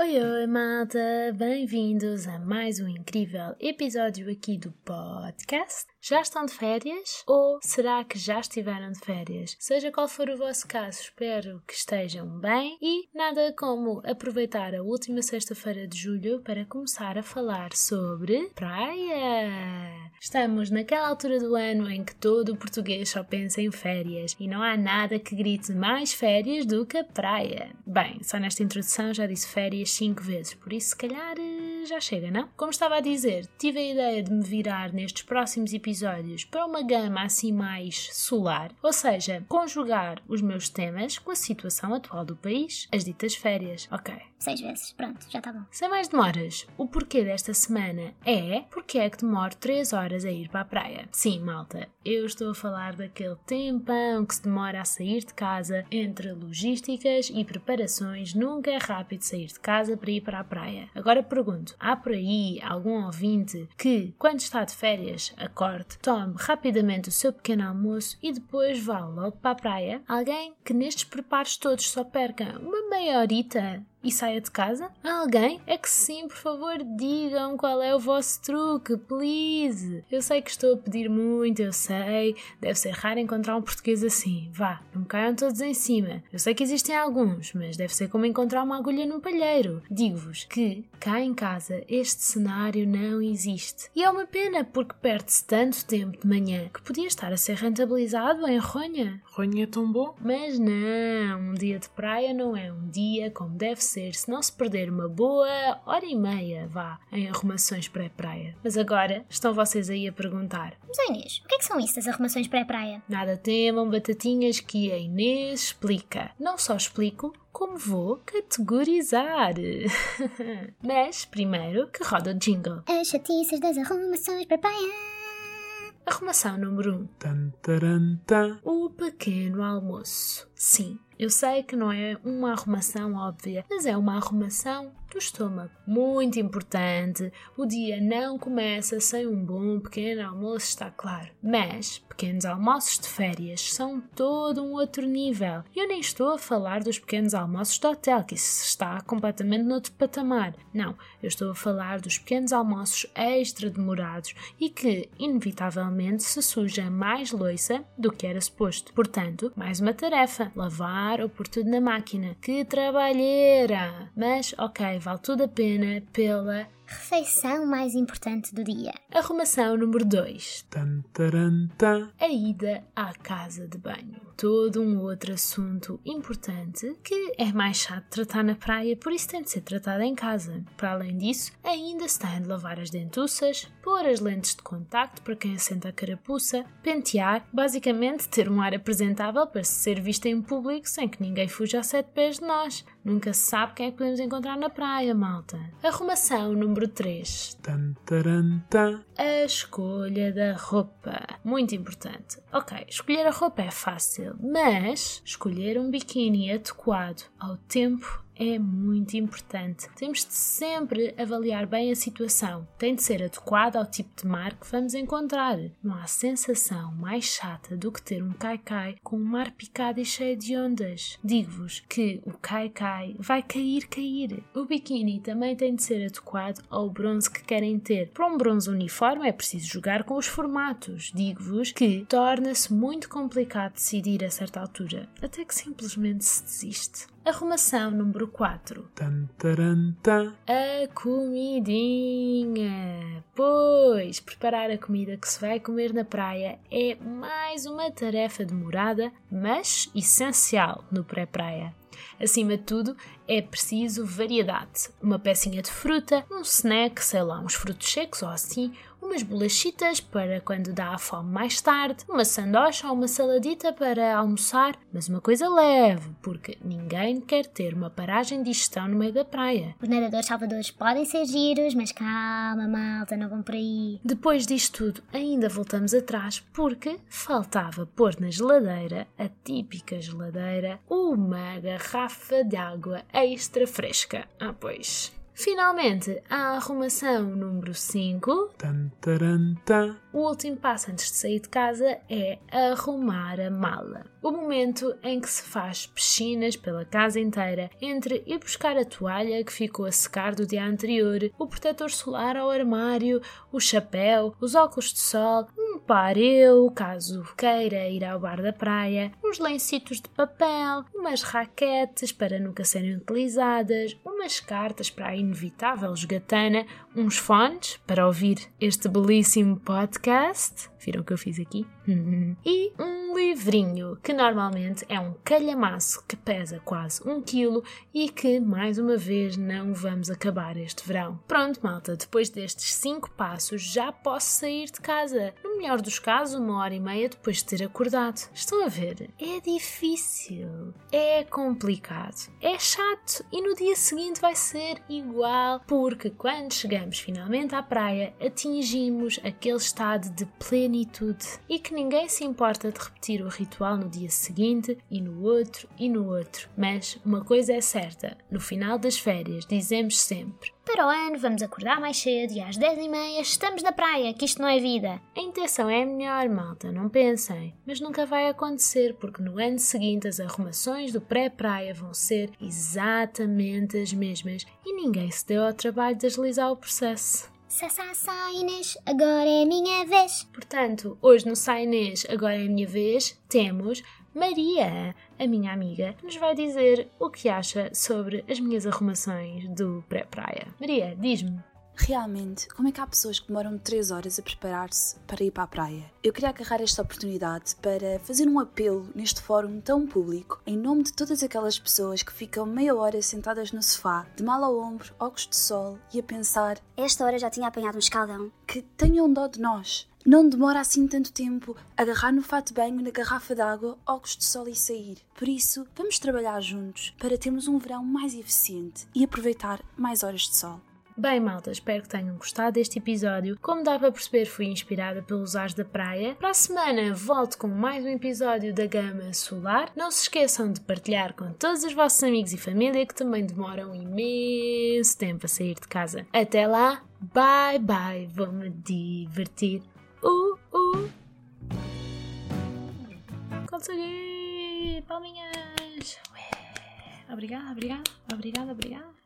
Oi, oi, malta! Bem-vindos a mais um incrível episódio aqui do podcast. Já estão de férias? Ou será que já estiveram de férias? Seja qual for o vosso caso, espero que estejam bem e nada como aproveitar a última sexta-feira de julho para começar a falar sobre praia. Estamos naquela altura do ano em que todo o português só pensa em férias e não há nada que grite mais férias do que a praia. Bem, só nesta introdução já disse férias cinco vezes, por isso se calhar eh, já chega, não? Como estava a dizer, tive a ideia de me virar nestes próximos episódios para uma gama assim mais solar, ou seja, conjugar os meus temas com a situação atual do país, as ditas férias. Ok. Seis vezes, pronto, já está bom. Sem mais demoras, o porquê desta semana é porque é que demoro 3 horas a ir para a praia. Sim, malta, eu estou a falar daquele tempão que se demora a sair de casa entre logísticas e preparações. Nunca é rápido sair de casa para ir para a praia. Agora pergunto: há por aí algum ouvinte que, quando está de férias, acorda tome rapidamente o seu pequeno almoço e depois vá logo para a praia? Alguém que nestes preparos todos só perca uma meia horita e saia de casa? Alguém? É que sim, por favor, digam qual é o vosso truque, please. Eu sei que estou a pedir muito, eu sei. Deve ser raro encontrar um português assim. Vá, não caiam todos em cima. Eu sei que existem alguns, mas deve ser como encontrar uma agulha num palheiro. Digo-vos que cá em casa este cenário não existe. E é uma pena porque perde-se tanto tempo de manhã que podia estar a ser rentabilizado em ronha. Ronha é tão bom? Mas não, um dia de praia não é um dia como deve ser se não se perder uma boa hora e meia, vá, em arrumações pré-praia. Mas agora estão vocês aí a perguntar: Mas Inês, o que é que são isso das arrumações pré-praia? Nada temam, batatinhas, que a Inês explica. Não só explico, como vou categorizar. Mas primeiro que roda o jingle. As chatices das arrumações pré-praia. Arrumação número 1. Um. O pequeno almoço. Sim, eu sei que não é uma arrumação óbvia, mas é uma arrumação do estômago. Muito importante, o dia não começa sem um bom pequeno almoço, está claro. Mas pequenos almoços de férias são todo um outro nível. Eu nem estou a falar dos pequenos almoços de hotel, que isso está completamente noutro patamar. Não, eu estou a falar dos pequenos almoços extra demorados e que, inevitavelmente, se suja mais loiça do que era suposto. Portanto, mais uma tarefa: lavar ou pôr tudo na máquina. Que trabalheira! Mas, ok, vale tudo a pena pela refeição mais importante do dia. Arrumação número 2. Tan, taran, tan. A ida à casa de banho. Todo um outro assunto importante que é mais chato de tratar na praia, por isso tem de ser tratado em casa. Para além disso, ainda se tem de lavar as dentuças, pôr as lentes de contacto para quem assenta a carapuça, pentear, basicamente ter um ar apresentável para se ser vista em público sem que ninguém fuja a sete pés de nós. Nunca se sabe quem é que podemos encontrar na praia, malta. Arrumação número 3. Tan, taran, tan. A escolha da roupa. Muito importante. Ok, escolher a roupa é fácil, mas escolher um biquíni adequado ao tempo é muito importante. Temos de sempre avaliar bem a situação. Tem de ser adequado ao tipo de mar que vamos encontrar. Não há sensação mais chata do que ter um caicai com um mar picado e cheio de ondas. Digo-vos que o caicai vai cair, cair. O biquíni também tem de ser adequado ao bronze que querem ter. Para um bronze uniforme é preciso jogar com os formatos. Digo-vos que torna-se muito complicado decidir a certa altura, até que simplesmente se desiste. Arrumação número 4. Tan, taran, tan. A comidinha. Pois, preparar a comida que se vai comer na praia é mais uma tarefa demorada, mas essencial no pré-praia. Acima de tudo, é preciso variedade. Uma pecinha de fruta, um snack, sei lá, uns frutos secos ou assim, umas bolachitas para quando dá a fome mais tarde, uma sandocha ou uma saladita para almoçar, mas uma coisa leve, porque ninguém quer ter uma paragem de digestão no meio da praia. Os nadadores salvadores podem ser giros, mas calma, malta, não vão por aí. Depois disto tudo, ainda voltamos atrás porque faltava pôr na geladeira, a típica geladeira, uma garrafa de água extra fresca. Ah, pois. Finalmente, a arrumação número 5. tan taran tan, O último passo antes de sair de casa é arrumar a mala. O momento em que se faz piscinas pela casa inteira, entre ir buscar a toalha que ficou a secar do dia anterior, o protetor solar ao armário, o chapéu, os óculos de sol, um pareu, caso queira ir ao bar da praia, uns lencitos de papel, umas raquetes para nunca serem utilizadas, umas cartas para a inevitável jogatana, uns fones para ouvir este belíssimo podcast. Viram o que eu fiz aqui? e um livrinho que normalmente é um calhamaço que pesa quase um quilo e que, mais uma vez, não vamos acabar este verão. Pronto, malta, depois destes cinco passos já posso sair de casa. No melhor dos casos, uma hora e meia depois de ter acordado. Estão a ver? É difícil, é complicado, é chato e no dia seguinte vai ser igual, porque quando chegamos finalmente à praia, atingimos aquele estado de plenitude e que ninguém se importa de repetir o ritual no dia seguinte e no outro e no outro. Mas uma coisa é certa: no final das férias dizemos sempre. Para o ano vamos acordar mais cedo e às 10h30 estamos na praia, que isto não é vida. A intenção é melhor, malta, não pensem. Mas nunca vai acontecer, porque no ano seguinte as arrumações do pré-praia vão ser exatamente as mesmas e ninguém se deu ao trabalho de agilizar o processo. Sa, sa, sa, Inês, agora é a minha vez. Portanto, hoje no Sai Inês, agora é a minha vez, temos Maria, a minha amiga, que nos vai dizer o que acha sobre as minhas arrumações do pré-praia. Maria, diz-me. Realmente, como é que há pessoas que demoram 3 horas a preparar-se para ir para a praia? Eu queria agarrar esta oportunidade para fazer um apelo neste fórum tão público em nome de todas aquelas pessoas que ficam meia hora sentadas no sofá, de mal ao ombro, óculos de sol e a pensar Esta hora já tinha apanhado um escaldão. que tenham dó de nós. Não demora assim tanto tempo agarrar no fato de banho, na garrafa d'água, óculos de sol e sair. Por isso, vamos trabalhar juntos para termos um verão mais eficiente e aproveitar mais horas de sol. Bem, malta, espero que tenham gostado deste episódio. Como dá para perceber, fui inspirada pelos Ars da Praia. Para a semana, volto com mais um episódio da Gama Solar. Não se esqueçam de partilhar com todos os vossos amigos e família que também demoram imenso tempo a sair de casa. Até lá, bye bye, vou-me divertir. Uh, uh. Consegui! Palminhas! Ué. Obrigada, obrigada, obrigada, obrigada.